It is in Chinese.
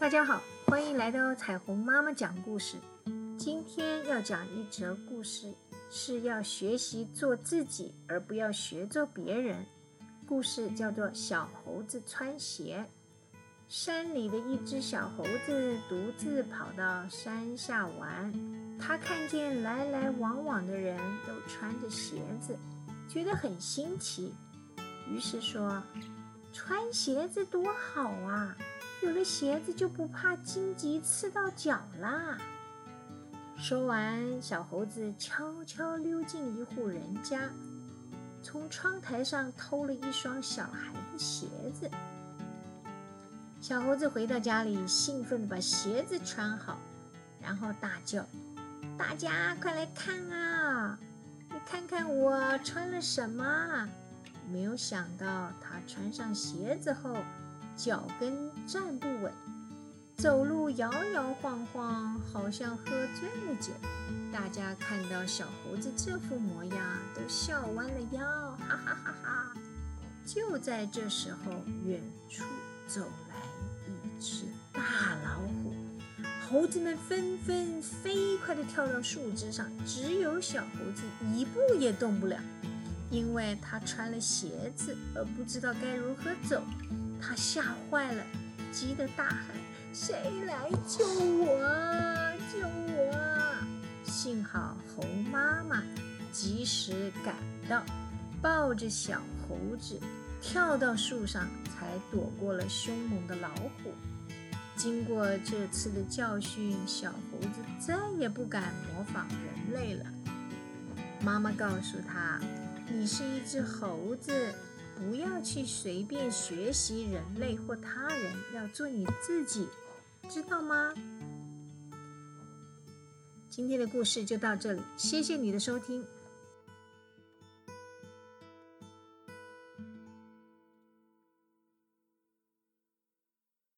大家好，欢迎来到彩虹妈妈讲故事。今天要讲一则故事，是要学习做自己，而不要学做别人。故事叫做《小猴子穿鞋》。山里的一只小猴子独自跑到山下玩，他看见来来往往的人都穿着鞋子，觉得很新奇，于是说：“穿鞋子多好啊！”鞋子就不怕荆棘刺到脚啦。说完，小猴子悄悄溜进一户人家，从窗台上偷了一双小孩的鞋子。小猴子回到家里，兴奋地把鞋子穿好，然后大叫：“大家快来看啊！你看看我穿了什么？”没有想到，他穿上鞋子后。脚跟站不稳，走路摇摇晃晃，好像喝醉了酒。大家看到小猴子这副模样，都笑弯了腰，哈哈哈哈！就在这时候，远处走来一只大老虎，猴子们纷纷飞快地跳到树枝上，只有小猴子一步也动不了，因为他穿了鞋子，而不知道该如何走。他吓坏了，急得大喊：“谁来救我？救我！”幸好猴妈妈及时赶到，抱着小猴子跳到树上，才躲过了凶猛的老虎。经过这次的教训，小猴子再也不敢模仿人类了。妈妈告诉他：“你是一只猴子。”不要去随便学习人类或他人，要做你自己，知道吗？今天的故事就到这里，谢谢你的收听。